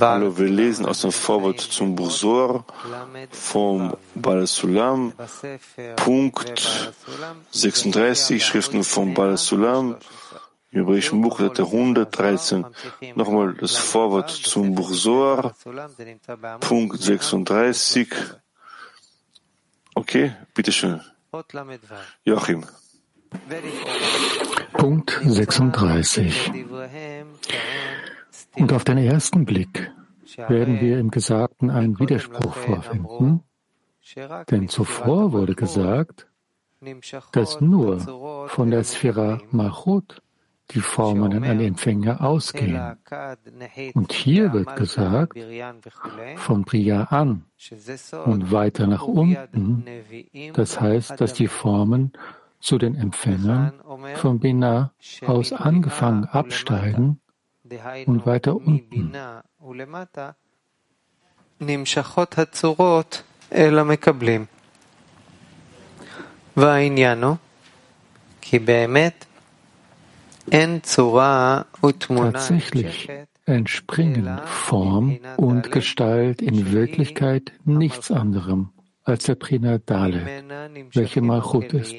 Hallo, wir lesen aus dem Vorwort zum Bursor vom Bal Sulam, Punkt 36, Schriften vom Bal Sulam, Hebräischen Buch, Seite 113. Nochmal das Vorwort zum Bursor, Punkt 36. Okay, bitteschön. Joachim. Punkt 36. Und auf den ersten Blick werden wir im Gesagten einen Widerspruch vorfinden, denn zuvor wurde gesagt, dass nur von der Sphära Machut die Formen an Empfänger ausgehen. Und hier wird gesagt, von Priya an und weiter nach unten, das heißt, dass die Formen zu den Empfängern von Bina aus angefangen absteigen und weiter unten. Tatsächlich entspringen Form und Gestalt in Wirklichkeit nichts anderem als der Prinadale, welche Malchut ist.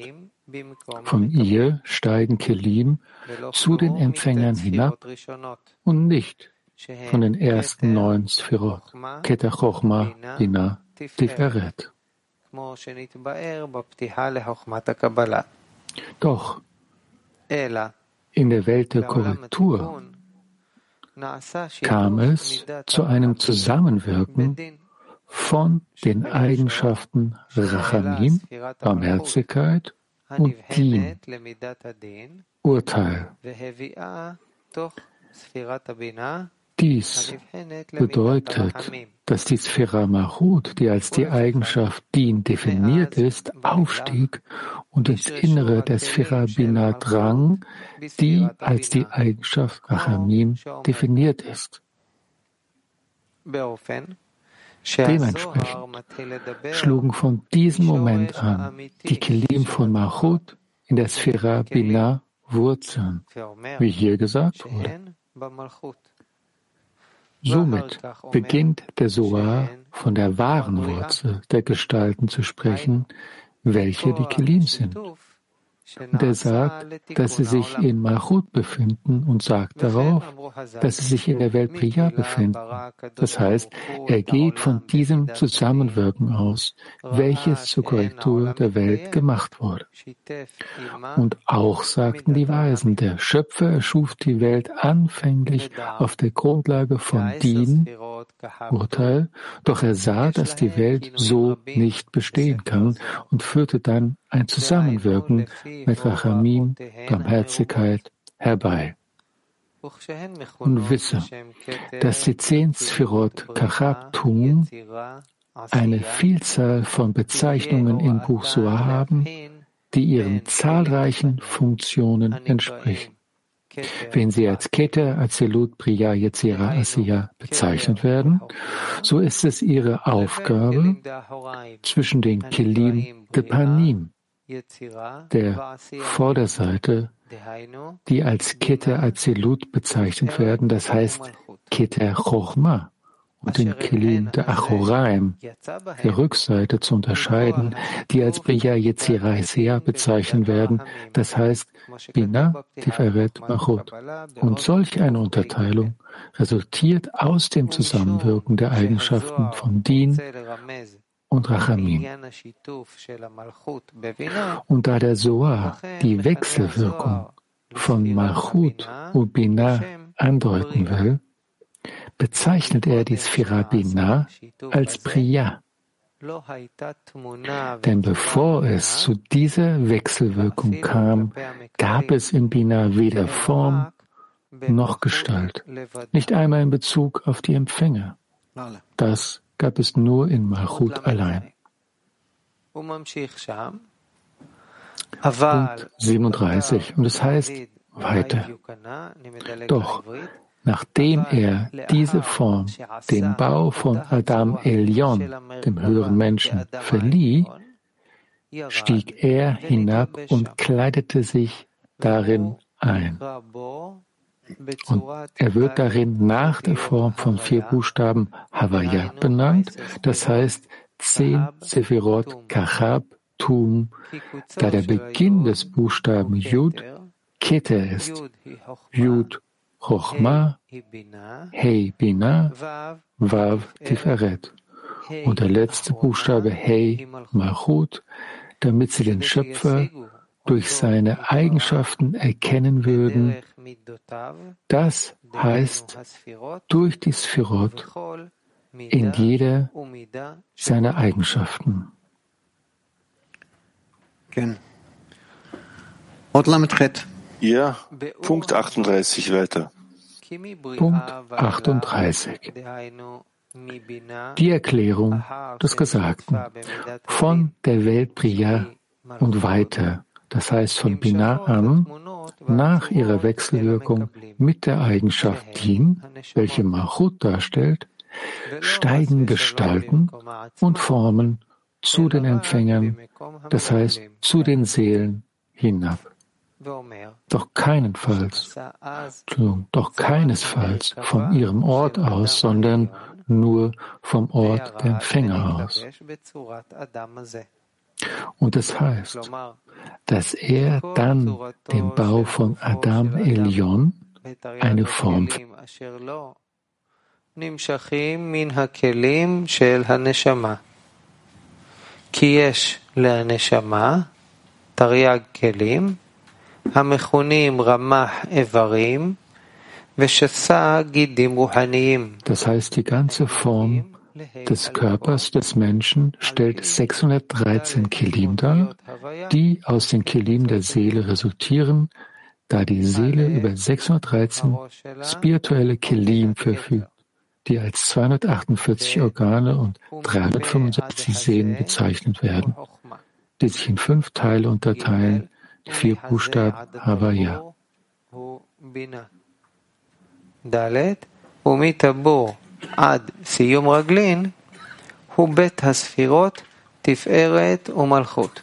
Von ihr steigen Kelim zu den Empfängern hinab und nicht von den ersten neun Sphirot, Keter Chochma, Bina, Tiferet. Doch in der Welt der Korrektur kam es zu einem Zusammenwirken von den Eigenschaften Rachamim, Barmherzigkeit und Din, Urteil. Dies bedeutet, dass die Sphära Mahut, die als die Eigenschaft Din definiert ist, aufstieg und ins Innere der Sphära Bina drang, die als die Eigenschaft Rachamim definiert ist. Dementsprechend schlugen von diesem Moment an die Kelim von Machut in der Sphära Binah Wurzeln, wie hier gesagt wurde. Somit beginnt der Soar von der wahren Wurzel der Gestalten zu sprechen, welche die Kelim sind. Und er sagt, dass sie sich in Malchut befinden und sagt darauf, dass sie sich in der Welt Priya befinden. Das heißt, er geht von diesem Zusammenwirken aus, welches zur Korrektur der Welt gemacht wurde. Und auch sagten die Weisen, der Schöpfer erschuf die Welt anfänglich auf der Grundlage von Din, Urteil, doch er sah, dass die Welt so nicht bestehen kann und führte dann ein Zusammenwirken mit Rachamim, Barmherzigkeit herbei. Und wisse, dass die zehn Sphirot Kachab tun, eine Vielzahl von Bezeichnungen im Buch Suah haben, die ihren zahlreichen Funktionen entsprechen. Wenn sie als Kette, Azelut, Priya, Yetzira, Asiya bezeichnet werden, so ist es ihre Aufgabe, zwischen den Kelim de Panim, der Vorderseite, die als Kette Azelut bezeichnet werden, das heißt Kette Chochma, und den Kelim der Achoraim, der Rückseite zu unterscheiden, die als Bria Yetzirah bezeichnet werden, das heißt Bina, Tiferet, Machot. Und solch eine Unterteilung resultiert aus dem Zusammenwirken der Eigenschaften von Din und Rachamim. Und da der Soar die Wechselwirkung von Malchut und Bina andeuten will, bezeichnet er die Sphira Bina als Priya. Denn bevor es zu dieser Wechselwirkung kam, gab es in Bina weder Form noch Gestalt, nicht einmal in Bezug auf die Empfänger. Das gab es nur in Malchut allein. Punkt 37. Und es heißt weiter. Doch Nachdem er diese Form dem Bau von Adam Elion, dem höheren Menschen, verlieh, stieg er hinab und kleidete sich darin ein. Und er wird darin nach der Form von vier Buchstaben Havaya benannt, das heißt zehn Sephirot Kachab Tum, da der Beginn des Buchstaben Yud Keter ist. Yud Chochma, Hei Bina, Vav. Tiferet. Und der letzte Buchstabe Hei Malchut, damit sie den Schöpfer durch seine Eigenschaften erkennen würden. Das heißt, durch die Sphirot in jeder seiner Eigenschaften. Ja, Punkt 38 weiter. Punkt 38. Die Erklärung des Gesagten von der Welt Priya und weiter, das heißt von Bina an, nach ihrer Wechselwirkung mit der Eigenschaft Din, welche Mahut darstellt, steigen Gestalten und Formen zu den Empfängern, das heißt zu den Seelen hinab. Doch keinenfalls, doch keinesfalls von ihrem Ort aus, sondern nur vom Ort der Empfänger aus. Und das heißt, dass er dann den Bau von Adam Elion eine Form כי יש לנשמה תרי"ג כלים das heißt, die ganze Form des Körpers des Menschen stellt 613 Kelim dar, die aus den Kelim der Seele resultieren, da die Seele über 613 spirituelle Kelim verfügt die als 248 Organe und 365 Sehnen bezeichnet werden, die sich in fünf Teile unterteilen, vier Buchstaben Havaya. Dalet, umitabur ad siyum raglin, hu bet hasfirot tiferet umalchut.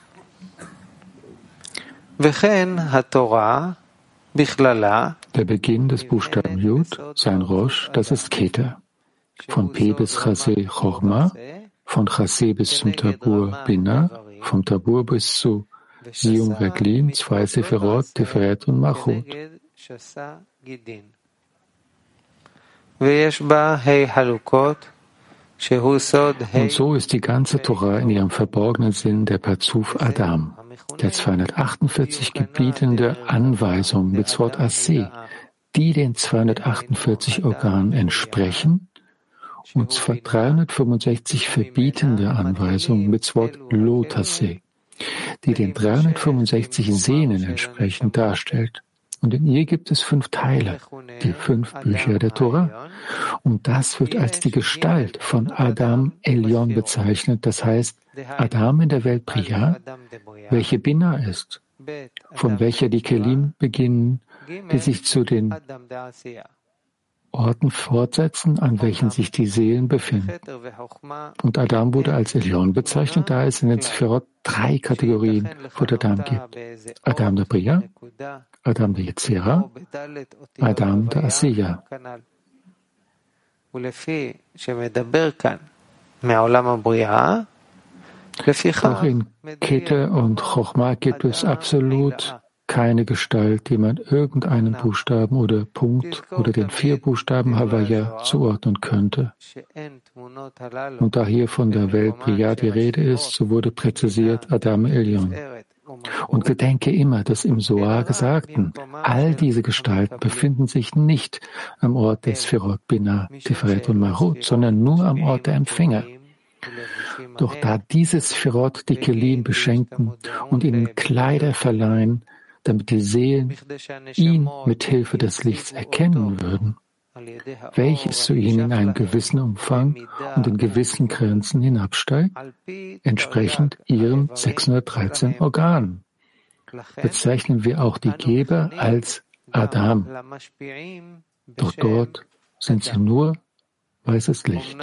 Der Beginn des Buchstaben Yud, sein Rosh, das ist Keter. Von P bis Chase Chorma, von Chase bis zum Tabur Bina, vom Tabur bis zu Sium Reglin, zwei Sephirot, Tiferet und Machut. Und so ist die ganze Torah in ihrem verborgenen Sinn der Pazuf Adam, der 248 gebietende Anweisung mit Wort Aseh, die den 248 Organen entsprechen und zwar 365 verbietende Anweisungen mit Wort Lotase, die den 365 Sehnen entsprechend darstellt. Und in ihr gibt es fünf Teile, die fünf Bücher der Tora. Und das wird als die Gestalt von Adam Elion bezeichnet, das heißt Adam in der Welt Priya, welche Bina ist, von welcher die Kelim beginnen, die sich zu den Orten fortsetzen, an welchen sich die Seelen befinden. Und Adam wurde als Elion bezeichnet, da es in den Sphirot drei Kategorien von Adam gibt. Adam der Bria, Adam der Yetzira, Adam der Asiya. Auch in Kete und Chochma gibt es absolut keine Gestalt, die man irgendeinen Buchstaben oder Punkt oder den vier Buchstaben Havaya zuordnen könnte. Und da hier von der Welt Priya die Rede ist, so wurde präzisiert Adam Elion. Und gedenke immer des im Soar Gesagten. All diese Gestalten befinden sich nicht am Ort des Sphirot Bina, Tiferet und Marut, sondern nur am Ort der Empfänger. Doch da dieses Sphirot die Kelim beschenken und ihnen Kleider verleihen, damit die Seelen ihn mit Hilfe des Lichts erkennen würden, welches zu ihnen in einem gewissen Umfang und in gewissen Grenzen hinabsteigt, entsprechend ihren 613 Organen. Bezeichnen wir auch die Geber als Adam. Doch dort sind sie nur weißes Licht.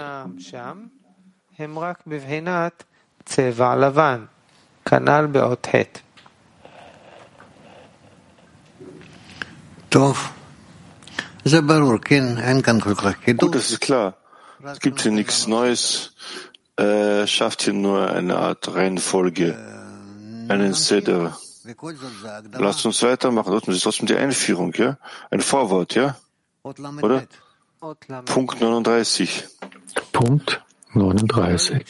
Gut, das ist klar. Es gibt hier nichts Neues. Er schafft hier nur eine Art Reihenfolge, einen Seder. Lasst uns weitermachen. Das ist trotzdem die Einführung, ja? Ein Vorwort, ja? Oder? Punkt 39. Punkt 39.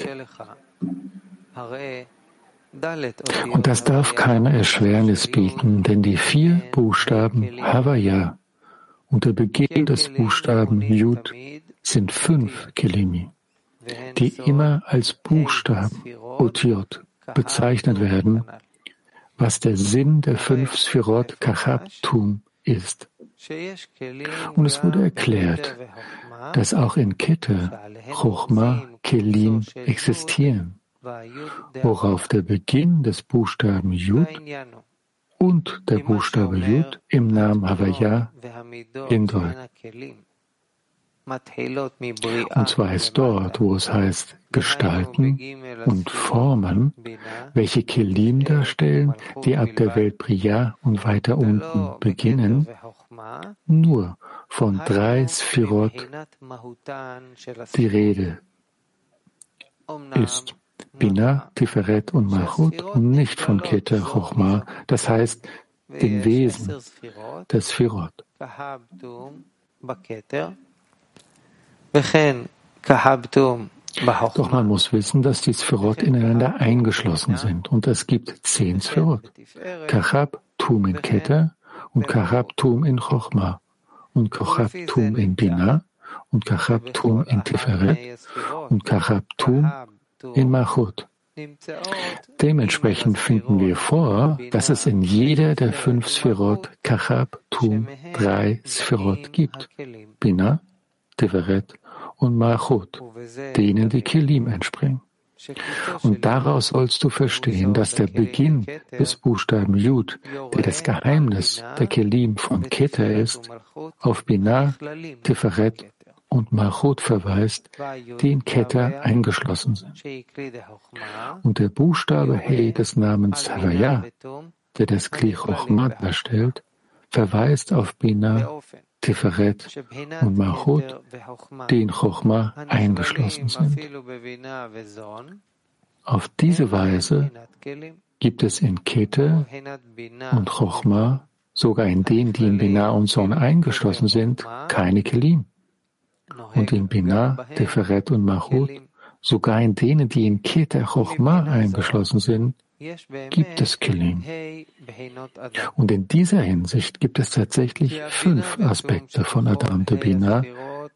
Und das darf keine Erschwernis bieten, denn die vier Buchstaben Havaya und der Beginn des Buchstaben Yud sind fünf Kelimi, die immer als Buchstaben Utiot bezeichnet werden, was der Sinn der fünf Sphirot Kachabtum ist. Und es wurde erklärt, dass auch in Kette Chochma Kelim existieren, worauf der Beginn des Buchstaben Yud und der Buchstabe Yud im Namen Havaya hindeuten. Und zwar ist dort, wo es heißt Gestalten und Formen, welche Kelim darstellen, die ab der Welt Priya und weiter unten beginnen, nur von drei Sphirot die Rede ist. Bina, Tiferet und Malchut und nicht von Keter Chochma, das heißt dem Wesen des Sphirot. Doch man muss wissen, dass die Sphirot ineinander eingeschlossen sind und es gibt zehn Sphirot. Kachab, Tum in Keter und Kachab, Tum in Chochma und Kachab, Tum in Bina und Kachab, Tum in Tiferet und Kachab, Tum in Machut. Dementsprechend finden wir vor, dass es in jeder der fünf Sphirot Kachab, Tum, drei Sphirot gibt. Bina, Tiferet und Malchut, denen die Kelim entspringen. Und daraus sollst du verstehen, dass der Beginn des Buchstaben Yud, der das Geheimnis der Kelim von Keter ist, auf Binah, Tiferet und Malchut verweist, die in Keter eingeschlossen sind. Und der Buchstabe He des Namens Havaya, der das Kli Chochma darstellt, verweist auf Binah, Tiferet und Mahut, die in Chochma eingeschlossen sind. Auf diese Weise gibt es in Kete und Chochma, sogar in denen, die in Binah und Son eingeschlossen sind, keine Kelim. Und in Binah, Tiferet und Mahut, sogar in denen, die in Kete Chochma eingeschlossen sind, gibt es Kelim. Und in dieser Hinsicht gibt es tatsächlich fünf Aspekte von Adam de Bina,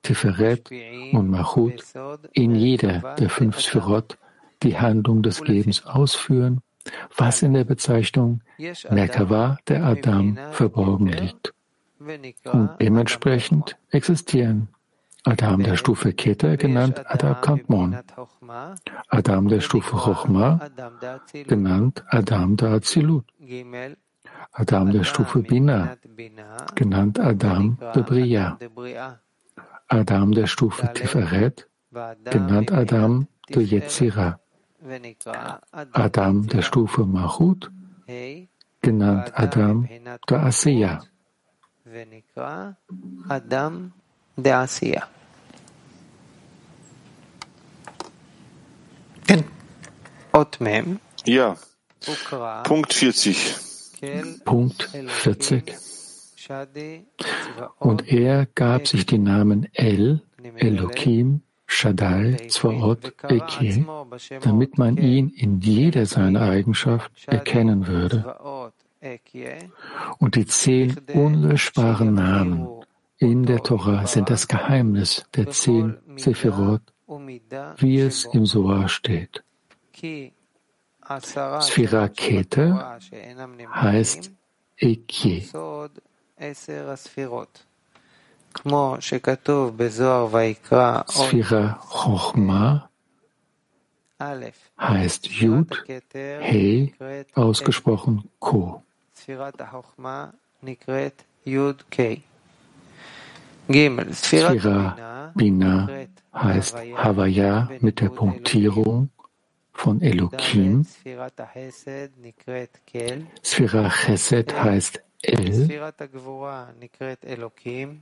Tiferet und Machut in jeder der fünf Sphirot, die Handlung des Gebens ausführen, was in der Bezeichnung Merkava der Adam verborgen liegt. Und dementsprechend existieren Adam der Stufe Keter, genannt Adam Kantmon. Adam der Stufe Chochma, genannt Adam der Azilut. Adam der Stufe Bina, genannt Adam der Bria. Adam der Stufe Tiferet, genannt Adam der Yetzira. Adam der Stufe Mahut, genannt Adam der Asiya. Adam der Asia. Otmem. Ja. Punkt 40. Punkt 40. Und er gab sich die Namen El, Elohim, Shaddai, Zvaot, Eke, damit man ihn in jeder seiner Eigenschaft erkennen würde. Und die zehn unlöschbaren Namen, in der Tora sind das Geheimnis der zehn Sephirot, wie es im Soar steht. Sphira Kete heißt Ekye. Sphira Chochma heißt Yud, He, ausgesprochen Ko. Sphira Bina. Heißt Havaya mit der Punktierung von Elohim. Sphira Chesed heißt El.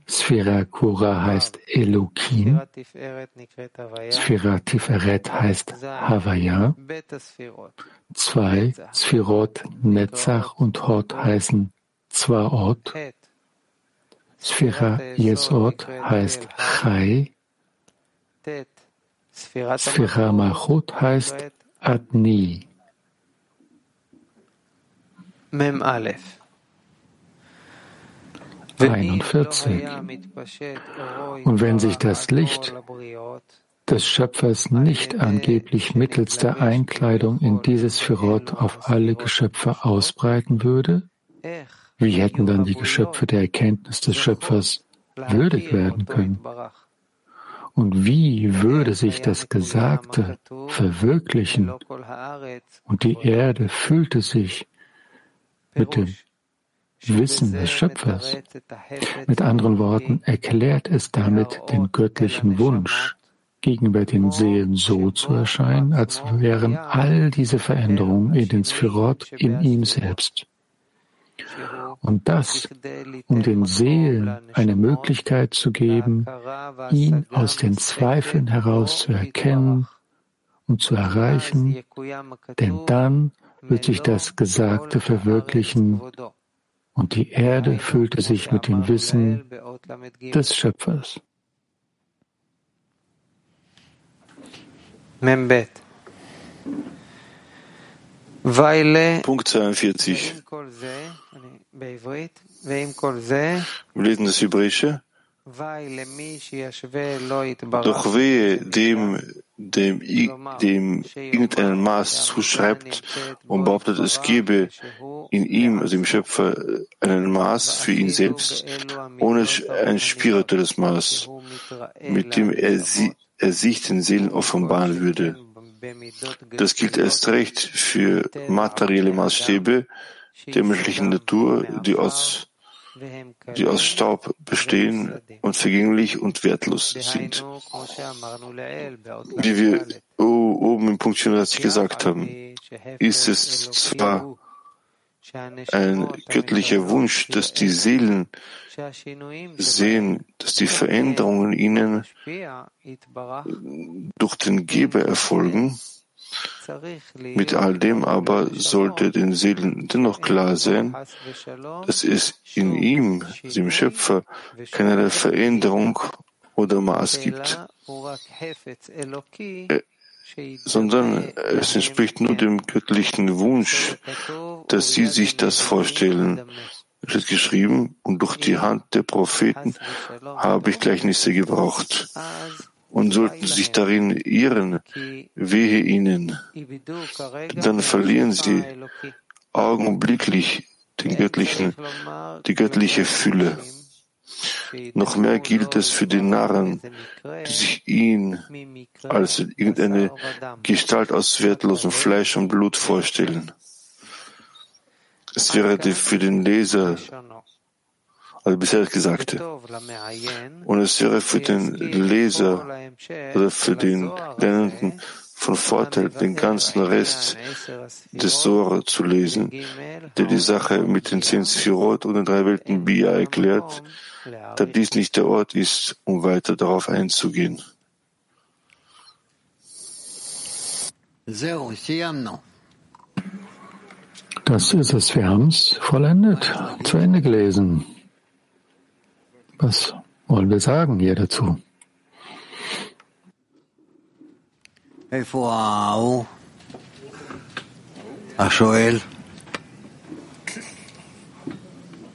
Sphira Kura heißt Elokim. Sphira Tiferet heißt Havaya. Zwei Sphirot Netzach und Hot heißen Zwaot. Sphira Yesod heißt Chai. Sphira Machut heißt Adni. Mem Aleph. 41. Und wenn sich das Licht des Schöpfers nicht angeblich mittels der Einkleidung in dieses Firot auf alle Geschöpfe ausbreiten würde, wie hätten dann die Geschöpfe der Erkenntnis des Schöpfers würdig werden können? Und wie würde sich das Gesagte verwirklichen? Und die Erde füllte sich mit dem Wissen des Schöpfers. Mit anderen Worten erklärt es damit den göttlichen Wunsch, gegenüber den Seelen so zu erscheinen, als wären all diese Veränderungen in den Sphirot in ihm selbst. Und das, um den Seelen eine Möglichkeit zu geben, ihn aus den Zweifeln heraus zu erkennen und zu erreichen, denn dann wird sich das Gesagte verwirklichen und die Erde füllte sich mit dem Wissen des Schöpfers. Punkt 42. Wir lesen das Hebräische. Doch wehe dem, dem, dem irgendein Maß zuschreibt und behauptet, es gebe in ihm, also im Schöpfer, einen Maß für ihn selbst, ohne ein spirituelles Maß, mit dem er, sie, er sich den Seelen offenbaren würde. Das gilt erst recht für materielle Maßstäbe der menschlichen Natur, die aus die aus Staub bestehen und vergänglich und wertlos sind. Wie wir oben im Punkt 34 gesagt haben, ist es zwar ein göttlicher Wunsch, dass die Seelen sehen, dass die Veränderungen ihnen durch den Geber erfolgen, mit all dem aber sollte den Seelen dennoch klar sein, dass es in ihm, dem Schöpfer, keine Veränderung oder Maß gibt, äh, sondern es entspricht nur dem göttlichen Wunsch, dass sie sich das vorstellen. Es wird geschrieben, und durch die Hand der Propheten habe ich Gleichnisse gebraucht und sollten sich darin irren, wehe ihnen, dann verlieren sie augenblicklich den göttlichen, die göttliche Fülle. Noch mehr gilt es für die Narren, die sich ihn als irgendeine Gestalt aus wertlosem Fleisch und Blut vorstellen. Es wäre für den Leser also bisher das Gesagte. Und es wäre für den Leser oder für den Lernenden von Vorteil, den ganzen Rest des Sora zu lesen, der die Sache mit den zehn Sphirot und den drei Welten Bia erklärt, da dies nicht der Ort ist, um weiter darauf einzugehen. Das ist es. Wir haben es vollendet, zu Ende gelesen. Was wollen wir sagen hier dazu?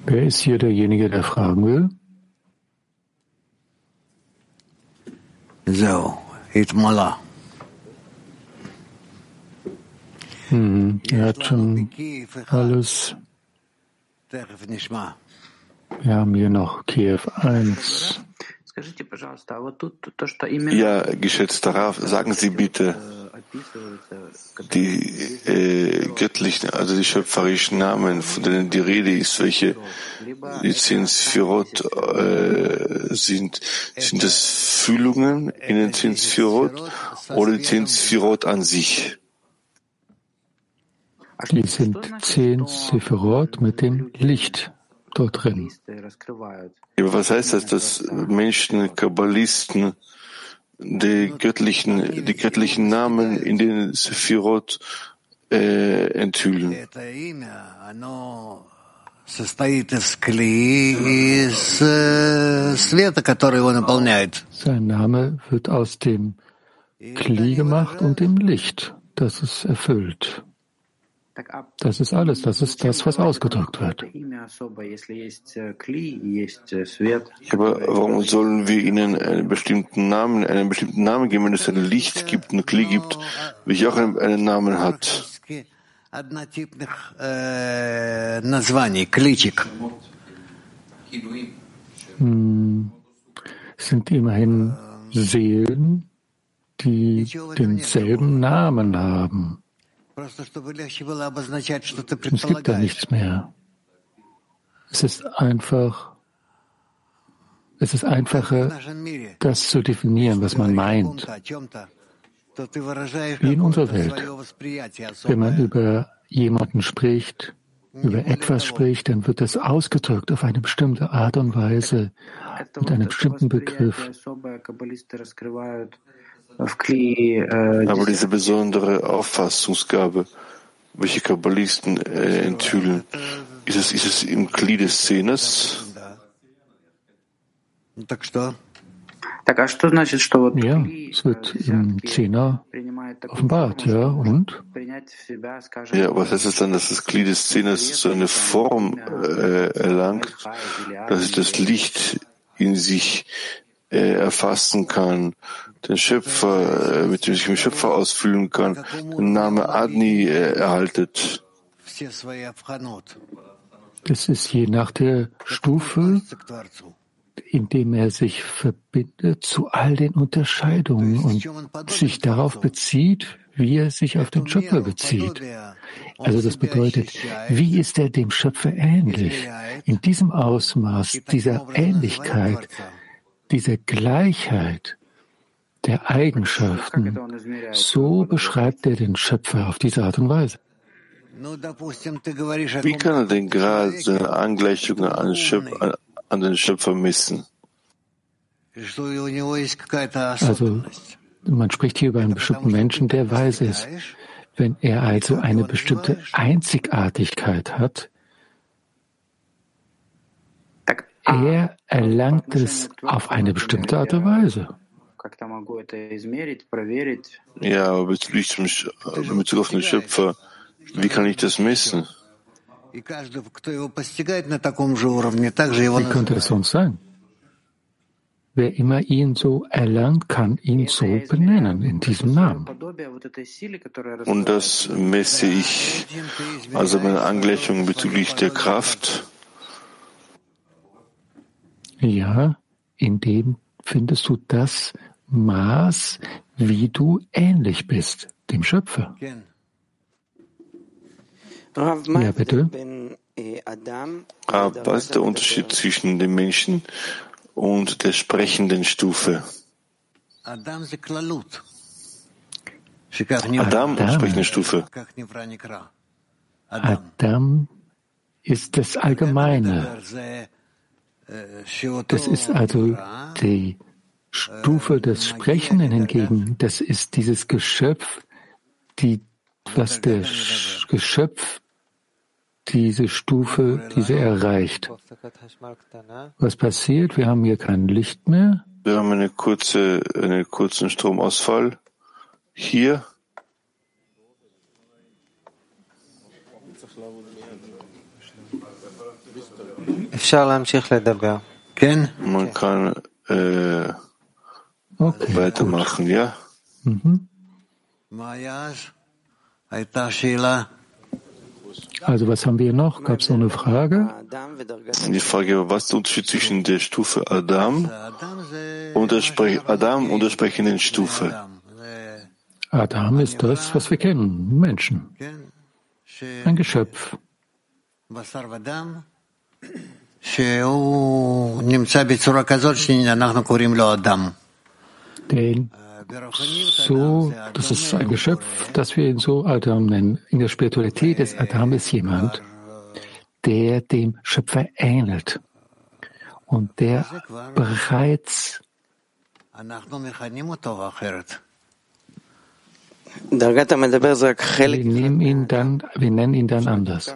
Wer ist hier derjenige, der fragen will? So, Hitmala. Hm, er hat schon alles wir haben hier noch Kiew 1. Ja, geschätzter Rav, sagen Sie bitte, die äh, göttlichen, also die schöpferischen Namen, von denen die Rede ist, welche die zehn Sphirot äh, sind, sind das Fühlungen in den zehn Sphirot oder die zehn Sphirot an sich? Die sind zehn mit dem Licht dort drin. Aber was heißt das, dass Menschen, Kabbalisten die göttlichen, die göttlichen Namen in den Sephirot äh, enthüllen? Sein Name wird aus dem Kli gemacht und dem Licht, das es erfüllt. Das ist alles, das ist das, was ausgedrückt wird. Aber warum sollen wir ihnen einen bestimmten Namen, einen bestimmten Namen geben, wenn es ein Licht gibt, ein Kli gibt, welcher auch einen, einen Namen hat? Hm, sind immerhin Seelen, die denselben Namen haben. Es gibt da nichts mehr. Es ist einfach, es ist einfacher, das zu definieren, was man meint. Wie in unserer Welt. Wenn man über jemanden spricht, über etwas spricht, dann wird das ausgedrückt auf eine bestimmte Art und Weise, mit einem bestimmten Begriff. Äh, Aber diese besondere Auffassungsgabe, welche Kabbalisten äh, enthüllen, ist es, ist es im Glied des Szenes? Ja, es wird im Zehner offenbart, ja, und? Ja, was heißt es dann, dass das Glied des Szenes so eine Form äh, erlangt, dass es das Licht in sich äh, erfassen kann, den Schöpfer, äh, mit dem sich mit Schöpfer ausfüllen kann, den Name Adni äh, erhaltet. Das ist je nach der Stufe, in dem er sich verbindet zu all den Unterscheidungen und sich darauf bezieht, wie er sich auf den Schöpfer bezieht. Also das bedeutet, wie ist er dem Schöpfer ähnlich? In diesem Ausmaß dieser Ähnlichkeit, dieser Gleichheit der Eigenschaften, so beschreibt er den Schöpfer auf diese Art und Weise. Wie kann er den Grad seiner Angleichung an, an den Schöpfer messen? Also, man spricht hier über einen bestimmten Menschen, der weiß ist. Wenn er also eine bestimmte Einzigartigkeit hat, er erlangt es auf eine bestimmte Art und Weise. Ja, aber bezüglich zum, in Bezug auf den Schöpfer, wie kann ich das messen? Wie könnte es sonst sein? Wer immer ihn so erlangt, kann ihn so benennen, in diesem Namen. Und das messe ich, also meine Angleichung bezüglich der Kraft. Ja, in dem findest du das Maß, wie du ähnlich bist, dem Schöpfer. Ja, bitte. Ah, was ist der Unterschied zwischen dem Menschen und der sprechenden Stufe? Adam, und sprechende Stufe. Adam ist das Allgemeine. Das ist also die Stufe des Sprechenden hingegen. Das ist dieses Geschöpf, die, was der Geschöpf diese Stufe, diese erreicht. Was passiert? Wir haben hier kein Licht mehr. Wir haben eine kurze, einen kurzen Stromausfall. Hier. Man kann äh, okay, weitermachen, gut. ja? Mhm. Also was haben wir noch? Gab es noch eine Frage? Die Frage, was ist der Unterschied zwischen der Stufe Adam und der, Spre Adam und der sprechenden Stufe? Adam ist das, was wir kennen, Menschen. Ein Geschöpf. Den so, das ist ein Geschöpf, das wir ihn so Adam nennen. In der Spiritualität ist Adam ist jemand, der dem Schöpfer ähnelt und der bereits wir nehmen ihn dann, wir nennen ihn dann anders.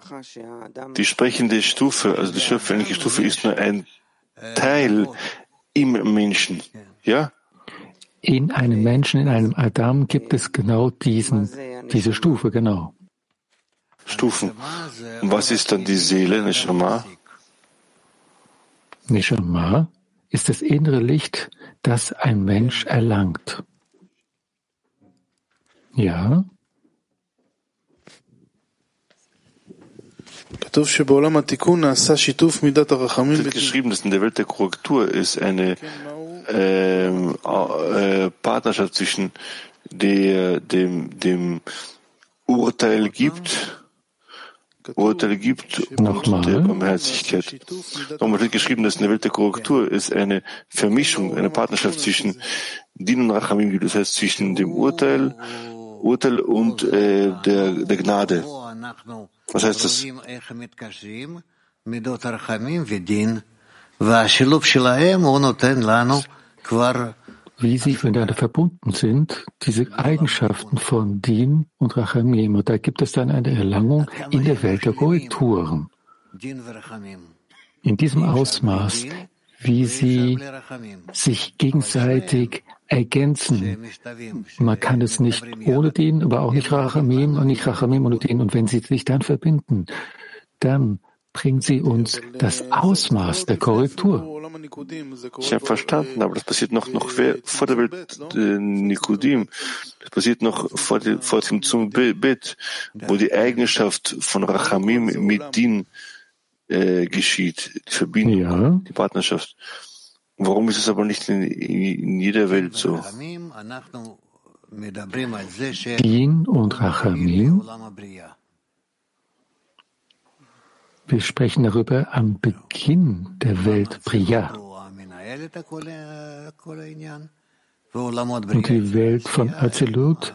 Die sprechende Stufe, also die schöpferliche Stufe ist nur ein Teil im Menschen, ja? In einem Menschen, in einem Adam gibt es genau diesen, diese Stufe, genau. Stufen. Und was ist dann die Seele, Neshama? Neshama ist das innere Licht, das ein Mensch erlangt. Ja. Es wird geschrieben, dass in der Welt der Korrektur es eine ähm, äh, Partnerschaft zwischen der, dem, dem Urteil gibt, Urteil gibt Nochmal. der Barmherzigkeit. Nochmal wird geschrieben, dass in der Welt der Korrektur es eine Vermischung, eine Partnerschaft zwischen Din und Rachamim gibt, das heißt zwischen dem Urteil, Urteil und äh, der, der Gnade. Was heißt das? Wie sie miteinander verbunden sind, diese Eigenschaften von Din und Rachamim. Und da gibt es dann eine Erlangung in der Welt der Korrekturen. In diesem Ausmaß, wie sie sich gegenseitig ergänzen. Man kann es nicht ohne Din, aber auch nicht Rachamim und nicht Rachamim ohne Din. Und wenn sie sich dann verbinden, dann bringen sie uns das Ausmaß der Korrektur. Ich habe verstanden, aber das passiert noch, noch vor der Welt äh, Nikodim. Das passiert noch vor, dem, vor dem zum Bet, wo die Eigenschaft von Rachamim mit Din äh, geschieht, die Verbindung, Ja. die Partnerschaft. Warum ist es aber nicht in, in jeder Welt so? Din und Rachamim, wir sprechen darüber am Beginn der Welt Priya. Und die Welt von Azilut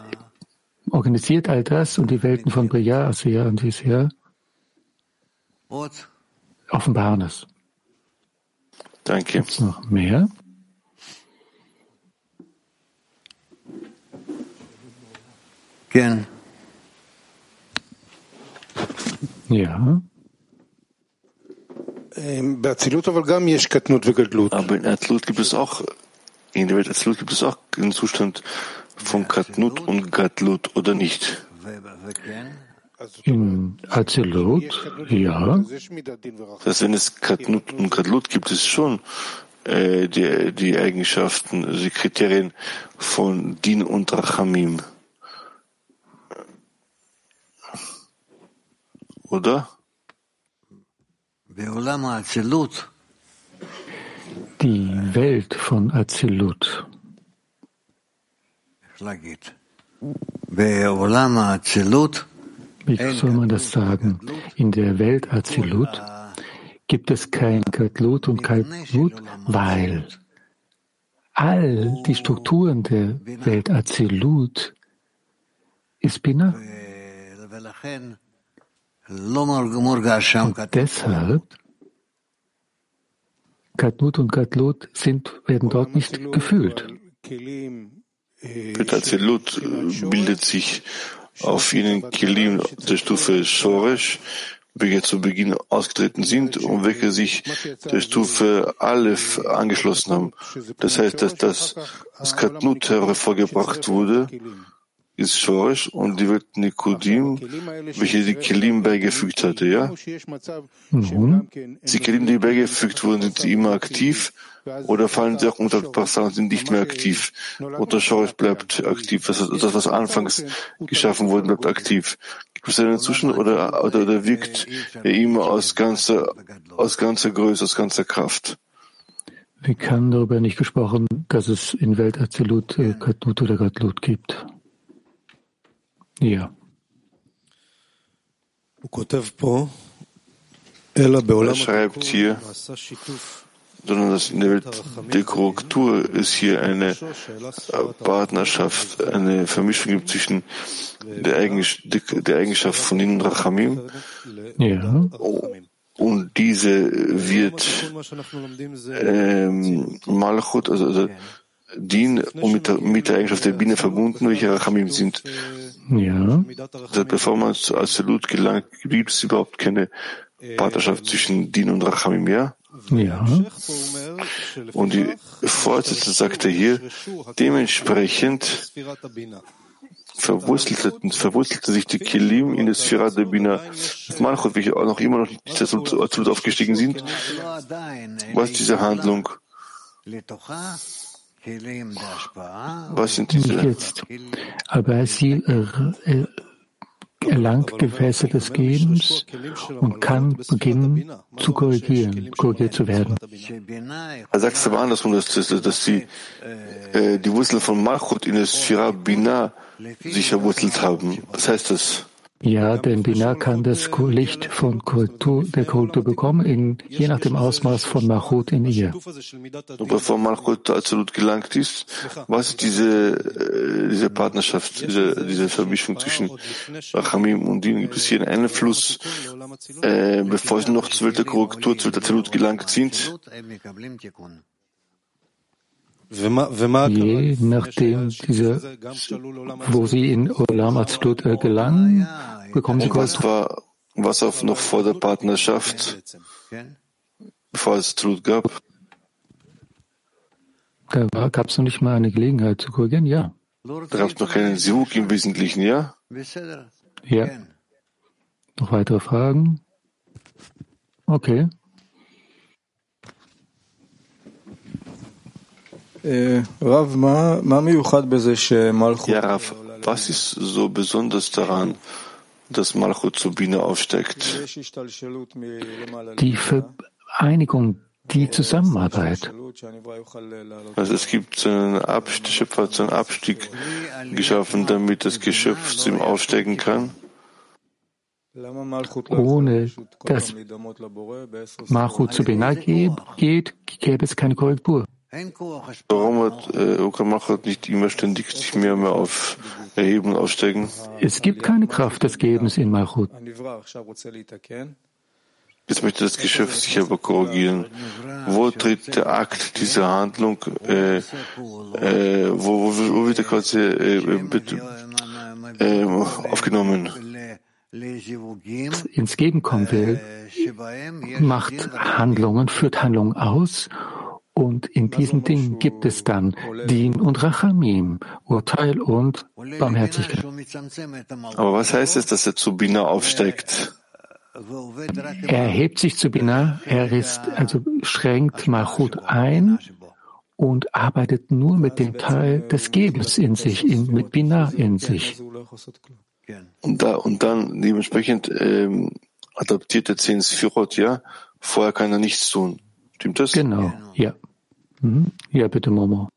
organisiert all das und die Welten von Priya, Asiya und Isya offenbaren es. Danke. Gibt's noch mehr? Ja. Aber in Atlut gibt es auch, in der Welt Atlut gibt es auch einen Zustand von Katnut und Gatlut, oder nicht? In Azilut, ja. Das wenn es Katnut und Gatlut gibt es schon äh, die, die Eigenschaften, also die Kriterien von Din und Rachamim. Oder? Die Welt von Azilut. Wie soll man das sagen? In der Welt Azilut gibt es kein Gatlut und Kaltlut, weil all die Strukturen der Welt Azilut ist Bina. Und deshalb Katnut und Gatlut sind, werden dort nicht gefühlt. Mit Azilut äh, bildet sich auf jenen Kelim der Stufe Shoresh, welche zu Beginn ausgetreten sind und welche sich der Stufe Aleph angeschlossen haben. Das heißt, dass das, das Katnut hervorgebracht wurde, ist Shoresh und die Welt Nikodim, welche die Kelim beigefügt hatte, ja? Nun, Die Kelim, die beigefügt wurden, sind sie immer aktiv oder fallen sie auch unter Passan und sind nicht mehr aktiv. Und der Shoresh bleibt aktiv. Das, das, was anfangs geschaffen wurde, bleibt aktiv. Gibt es einen Zustand oder, oder, oder wirkt er immer aus ganzer, aus ganzer Größe, aus ganzer Kraft? wir haben darüber nicht gesprochen, dass es in Welt Azilut äh, Katnut oder Gatlut gibt. Ja. Er schreibt hier, sondern dass in der Welt der Korrektur es hier eine Partnerschaft, eine Vermischung gibt zwischen der, Eigenschaft, der Eigenschaft von Ihnen Rachamim Ja. Und diese wird ähm, Malchut, also, also Din und mit der, mit der Eigenschaft der Biene verbunden, welche Rachamim sind. Ja. Also bevor man zu Absolut gelangt, gibt es überhaupt keine Partnerschaft zwischen Din und Rachamim, ja? Ja. Und die Fortsetzung sagt er hier, dementsprechend verwurzelten, verwurzelte sich die Kilim in das Firat der Bina Malchut, welche auch noch immer noch nicht absolut aufgestiegen sind. Was diese Handlung? Was sind diese? Jetzt. Aber sie äh, erlangt Gefäße des Gebens und kann beginnen zu korrigieren, korrigiert zu werden. Er sagt es aber andersrum, dass, dass sie äh, die Wurzel von Malchut in das Shira Bina sich verwurzelt haben. Was heißt das? Ja, denn Bina kann das Licht von Kultur, der Kultur bekommen, in, je nach dem Ausmaß von Malchut in ihr. Und bevor Malchut absolut gelangt ist, was ist diese, äh, diese Partnerschaft, diese, diese Vermischung zwischen Rachamim und Din? Gibt es hier einen Einfluss, äh, bevor sie noch zwölfte Korrektur, zwölfte Absolut gelangt sind? Je nachdem, diese, wo sie in Olam Atzlut gelangen, bekommen sie was war, was auch noch vor der Partnerschaft, bevor es Trut gab? Da gab es noch nicht mal eine Gelegenheit zu korrigieren, ja. Da gab es noch keinen Sivuk im Wesentlichen, ja? Ja. Noch weitere Fragen? Okay. Ja, Rav, was ist so besonders daran, dass Malchut zur Biene aufsteigt? Die Vereinigung, die Zusammenarbeit. Also es gibt einen Abstieg, Schöpfer hat einen Abstieg geschaffen, damit das Geschöpf zu ihm aufsteigen kann. Ohne dass Malchut zu Binah geht, gäbe es keine Korrektur. Warum hat äh, Ukamachat nicht immer ständig sich mehr und mehr auf erheben und aufsteigen? Es gibt keine Kraft des Gebens in Malchut. Jetzt möchte das Geschäft sich aber korrigieren. Wo tritt der Akt dieser Handlung, äh, äh, wo, wo, wo wird er quasi äh, äh, aufgenommen? Ins Gegenkommen will, macht Handlungen, führt Handlungen aus und in diesen Dingen gibt es dann Din und Rachamim, Urteil und Barmherzigkeit. Aber was heißt es, dass er zu Bina aufsteigt? Er hebt sich zu Bina, er ist, also schränkt Malchut ein und arbeitet nur mit dem Teil des Gebens in sich, in, mit Bina in sich. Und, da, und dann dementsprechend ähm, adaptiert er zehn Sphirot, ja? Vorher kann er nichts tun. Stimmt das? Genau, ja. Mhm. Ja, bitte, Momo.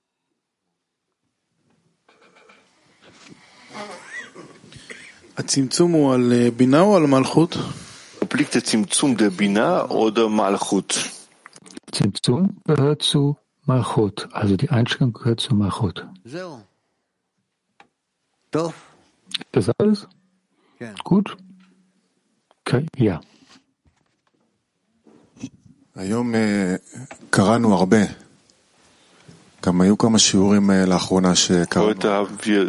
Obliegt der Zimtzum der Bina oder Malchut? Zimtzum gehört zu Malchut, also die Einschränkung gehört zu Malchut. Das alles? Gut? Okay, ja. Heute haben wir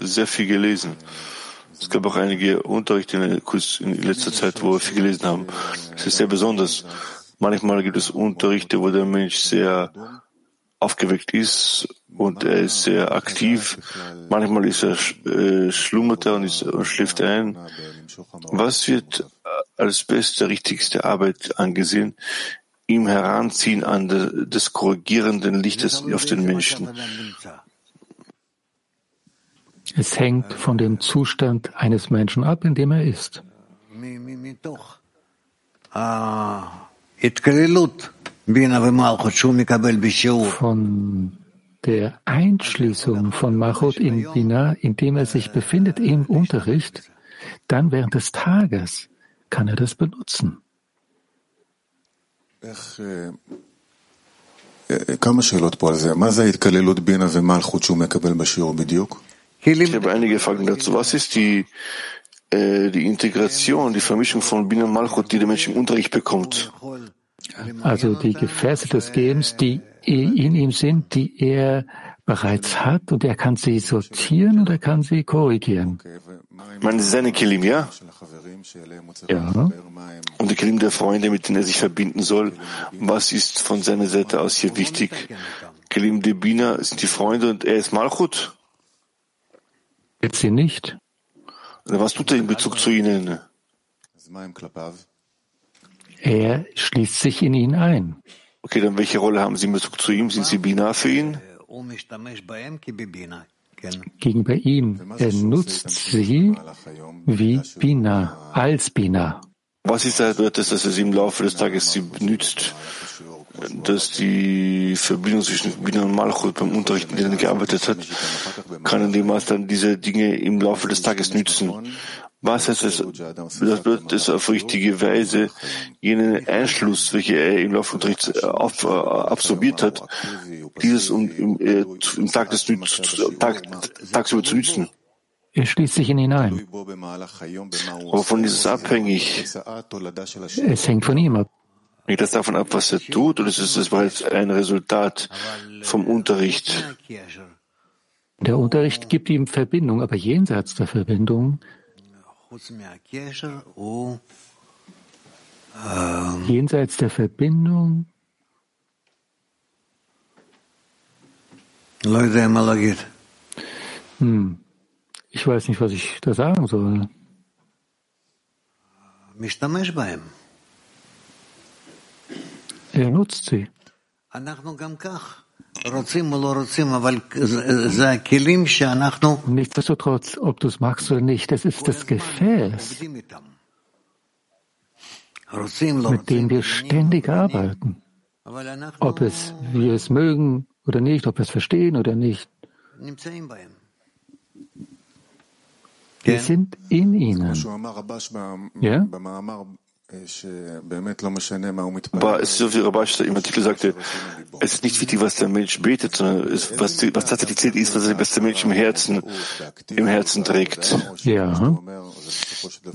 sehr viel gelesen. Es gab auch einige Unterrichte in letzter Zeit, wo wir viel gelesen haben. Es ist sehr besonders. Manchmal gibt es Unterrichte, wo der Mensch sehr aufgeweckt ist und er ist sehr aktiv. Manchmal ist er äh, schlummert er und, ist, und schläft ein. Was wird als beste, richtigste Arbeit angesehen im Heranziehen an de, des korrigierenden Lichtes auf den Menschen? Es hängt von dem Zustand eines Menschen ab, in dem er ist. Von der Einschließung von Machot in Bina, in dem er sich befindet im Unterricht, dann während des Tages kann er das benutzen. Ich habe einige Fragen dazu. Was ist die äh, die Integration, die Vermischung von Bin und Malchut, die der Mensch im Unterricht bekommt. Also die Gefäße des Gebens, die in ihm sind, die er bereits hat und er kann sie sortieren oder kann sie korrigieren. Man ist seine Kelim, ja? Ja. Und die Kelim der Freunde, mit denen er sich verbinden soll, was ist von seiner Seite aus hier wichtig? Kelim de Bina sind die Freunde und er ist Malchut. Jetzt sie nicht. Was tut er in Bezug zu ihnen? Er schließt sich in ihn ein. Okay, dann welche Rolle haben Sie in Bezug zu ihm? Sind Sie Bina für ihn? Gegenüber ihm. Er nutzt sie wie Bina, als Bina. Was ist da dort, dass er sie im Laufe des Tages sie benutzt? Dass die Verbindung zwischen Bina und Malchut beim Unterricht, in dem er gearbeitet hat, kann in dem Maß dann diese Dinge im Laufe des Tages nützen. Was heißt es? Das bedeutet es auf richtige Weise jenen Einschluss, welchen er im Laufe des Unterrichts äh, absorbiert hat, dieses um, im, äh, im Tag des Tag, tagsüber zu nützen. Er schließt sich in ihn ein. Aber von ist es abhängig. Es hängt von ihm ab. Hängt das davon ab, was er tut, oder ist es bereits ein Resultat vom Unterricht? Der Unterricht gibt ihm Verbindung, aber jenseits der Verbindung Jenseits der Verbindung hm. Ich weiß nicht, was ich da sagen soll. Er nutzt sie. Nichtsdestotrotz, ob du es magst oder nicht, das ist das Gefäß, mit dem wir ständig arbeiten. Ob es wir es mögen oder nicht, ob wir es verstehen oder nicht. Wir sind in ihnen. Ja? Aber es ist so, wie Rabash im Artikel sagte, es ist nicht wichtig, was der Mensch betet, sondern es, was, was tatsächlich zählt, ist, was, was der Mensch im Herzen, im Herzen trägt. Ja.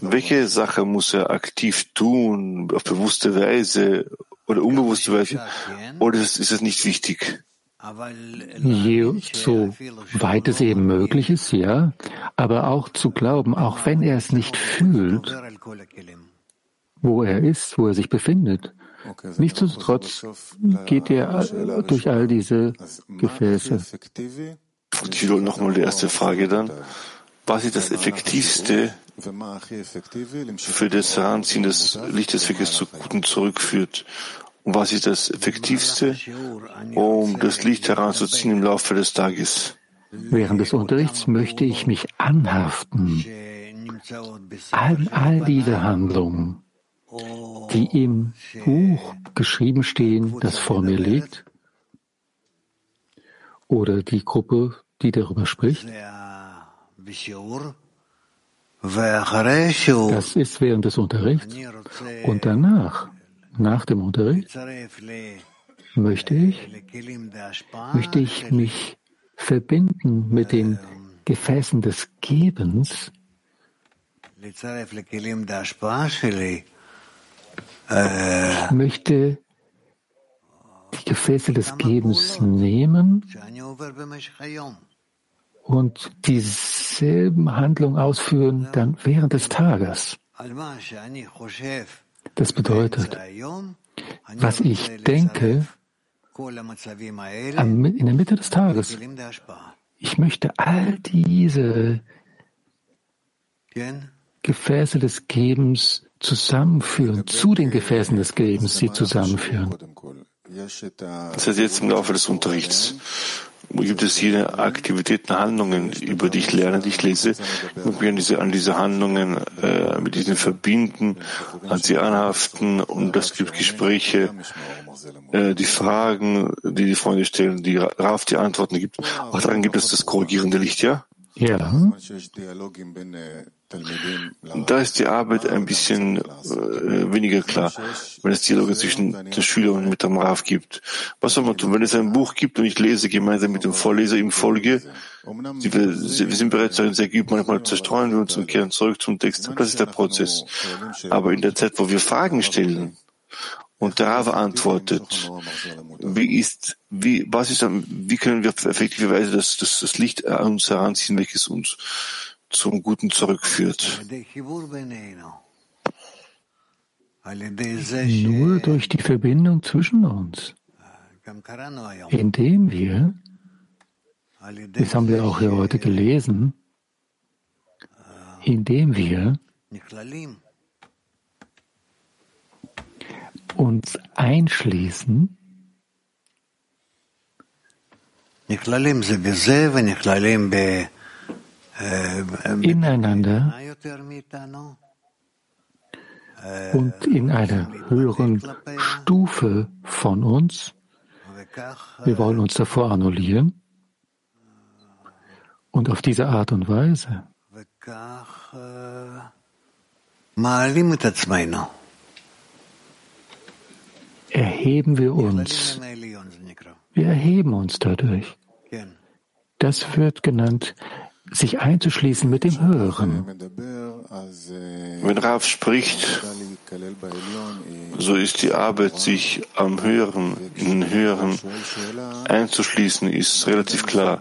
Welche Sache muss er aktiv tun, auf bewusste Weise oder unbewusste Weise, oder ist, ist es nicht wichtig? So weit es eben möglich ist, ja, aber auch zu glauben, auch wenn er es nicht fühlt, wo er ist, wo er sich befindet. Nichtsdestotrotz geht er durch all diese Gefäße. Ich wiederhole nochmal die erste Frage dann. Was ist das Effektivste für das Heranziehen des Lichtes, welches zu Guten zurückführt? Was ist das Effektivste, um das Licht heranzuziehen im Laufe des Tages? Während des Unterrichts möchte ich mich anhaften an all diese Handlungen, die im Buch geschrieben stehen, das vor mir liegt, oder die Gruppe, die darüber spricht. Das ist während des Unterrichts. Und danach, nach dem Unterricht, möchte ich, möchte ich mich verbinden mit den Gefäßen des Gebens, ich möchte die Gefäße des Gebens nehmen und dieselben Handlungen ausführen dann während des Tages. Das bedeutet, was ich denke, in der Mitte des Tages, ich möchte all diese Gefäße des Gebens zusammenführen, zu den Gefäßen des Gebens sie zusammenführen. Das heißt jetzt im Laufe des Unterrichts gibt es hier Aktivitäten, Handlungen, über die ich lerne, die ich lese. Mich an diese, an diese Handlungen, äh, mit diesen verbinden, an sie anhaften und es gibt Gespräche, äh, die Fragen, die die Freunde stellen, die Raf die Antworten gibt. Auch daran gibt es das korrigierende Licht, ja? Ja. Da ist die Arbeit ein bisschen äh, weniger klar, wenn es Dialoge zwischen den Schülern und mit dem Rav gibt. Was soll man tun? Wenn es ein Buch gibt und ich lese gemeinsam mit dem Vorleser ihm folge, wir, wir sind bereits darin sehr geübt, manchmal zerstreuen wir uns und kehren zurück zum Text. Das ist der Prozess. Aber in der Zeit, wo wir Fragen stellen, und der Rav antwortet, wie ist, wie, was ist, wie können wir effektiverweise das, das, das Licht an uns heranziehen, welches uns zum Guten zurückführt? Nur durch die Verbindung zwischen uns, indem wir, das haben wir auch hier heute gelesen, indem wir uns einschließen, ineinander. und in einer höheren Stufe von uns. Wir wollen uns davor annullieren. Und auf diese Art und Weise erheben wir uns. Wir erheben uns dadurch. Das wird genannt, sich einzuschließen mit dem Höheren. Wenn Rav spricht, so ist die Arbeit, sich am Höheren, in den Höheren einzuschließen, ist relativ klar.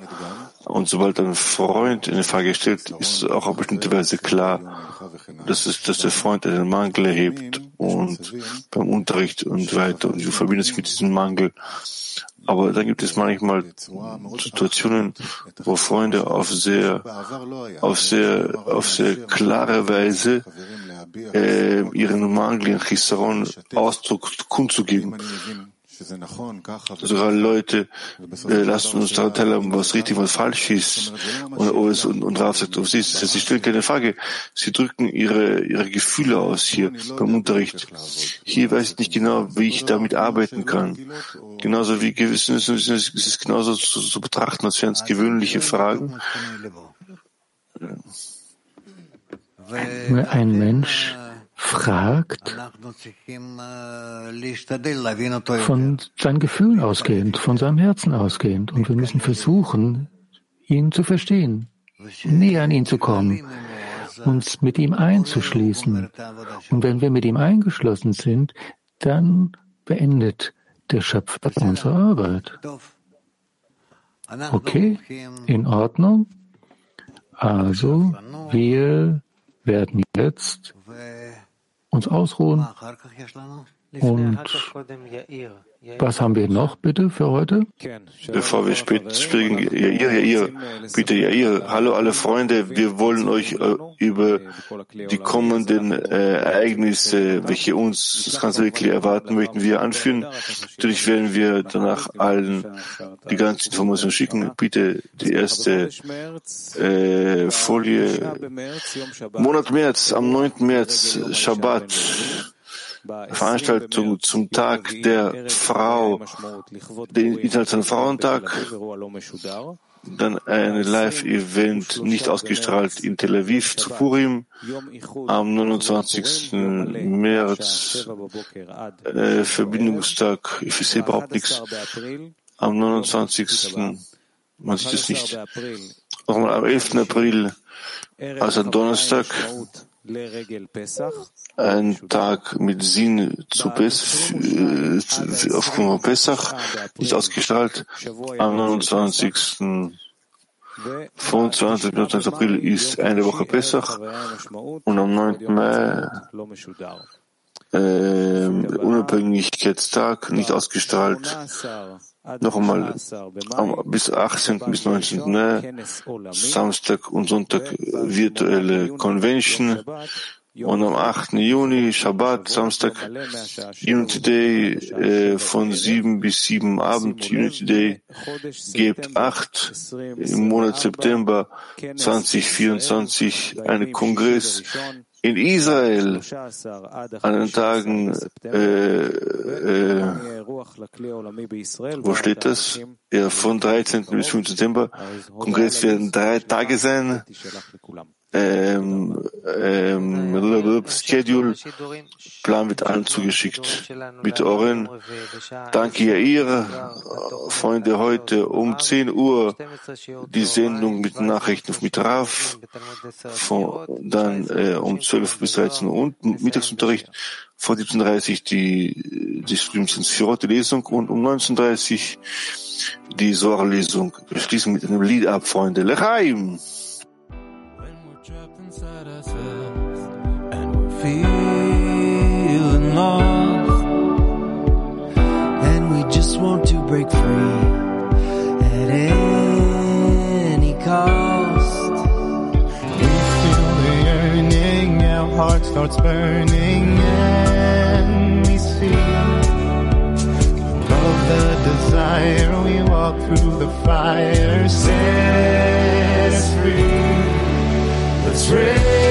Und sobald ein Freund eine Frage stellt, ist auch auf bestimmte Weise klar, dass, es, dass der Freund einen Mangel erhebt und beim Unterricht und weiter und du verbindest sich mit diesem Mangel. Aber dann gibt es manchmal Situationen, wo Freunde auf sehr, auf sehr, auf sehr klare Weise äh, ihren Mangel, ihren Chisaron Ausdruck kundzugeben. Sogar Leute äh, lassen uns daran teilhaben, was richtig und was falsch ist. Und, und, und Rav sagt, sie, sie stellen keine Frage. Sie drücken ihre, ihre Gefühle aus hier beim Unterricht. Hier weiß ich nicht genau, wie ich damit arbeiten kann. Genauso wie gewissen, es ist genauso zu, zu betrachten, als wären es gewöhnliche Fragen. Ein Mensch fragt, von seinen Gefühlen ausgehend, von seinem Herzen ausgehend. Und wir müssen versuchen, ihn zu verstehen, näher an ihn zu kommen, uns mit ihm einzuschließen. Und wenn wir mit ihm eingeschlossen sind, dann beendet der Schöpfer unsere Arbeit. Okay, in Ordnung. Also, wir werden jetzt uns ausruhen. Und was haben wir noch bitte für heute? Bevor wir sprechen, Jair, Jair, bitte Jair, hallo alle Freunde, wir wollen euch äh, über die kommenden äh, Ereignisse, welche uns das ganze wirklich erwarten, möchten wir anführen. Natürlich werden wir danach allen die ganze Information schicken. Bitte die erste äh, Folie. Monat März, am 9. März, Shabbat. Veranstaltung zum Tag der Frau, den Internationalen Frauentag, dann ein Live-Event nicht ausgestrahlt in Tel Aviv zu Purim am 29. März, äh, Verbindungstag, ich sehe überhaupt nichts, am 29. man sieht es nicht, nochmal am 11. April, also Donnerstag, ein Tag mit Sinn zu Pes äh, aufgrund von Pesach, nicht ausgestrahlt. Am 29. 25. 29. April ist eine Woche Pesach und am 9. Mai äh, Unabhängigkeitstag, nicht ausgestrahlt. Noch einmal, bis 18. bis 19. Mai, Samstag und Sonntag virtuelle Convention und am 8. Juni, Shabbat, Samstag, Unity Day äh, von 7 bis 7 Abend, Unity Day, gebt 8 im Monat September 2024, ein Kongress In Israel an den Tagen, äh, äh, wo steht das? Ja, von 13. bis 15. September. Kongress werden drei Tage sein ähm, ähm, Schedule, Plan wird allen zugeschickt. Bitte Oren, danke Jair, Freunde, heute um 10 Uhr die Sendung mit Nachrichten mit Raf, von, dann äh, um 12 bis 13 Uhr und Mittagsunterricht, vor 17.30 die, die die Lesung und um 19.30 die Soar-Lesung. Wir schließen mit einem Lied ab, Freunde. Lechaim! Feeling lost, and we just want to break free at any cost. We feel the yearning, our heart starts burning, and we see above the desire. We walk through the fire, set us free. Let's raise.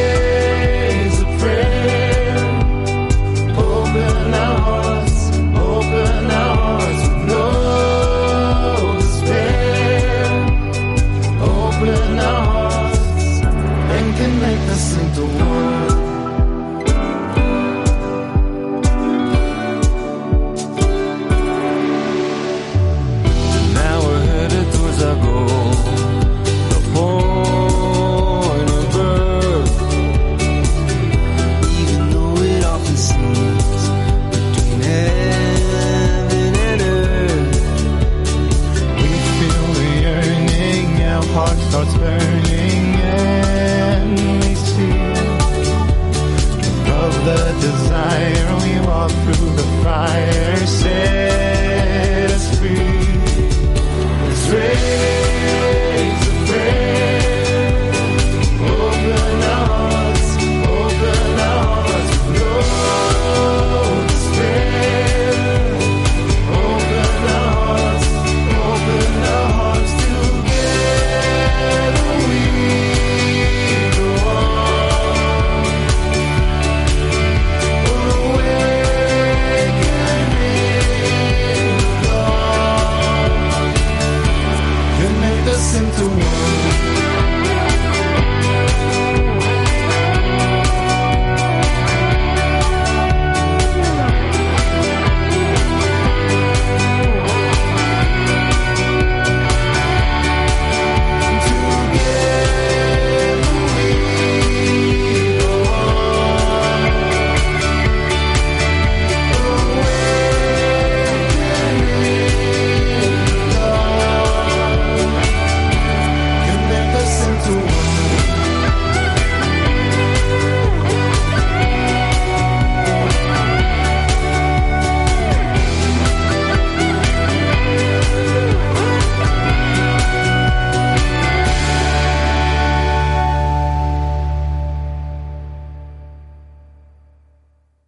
fire. We walk through the fire. Set us free. It's ready.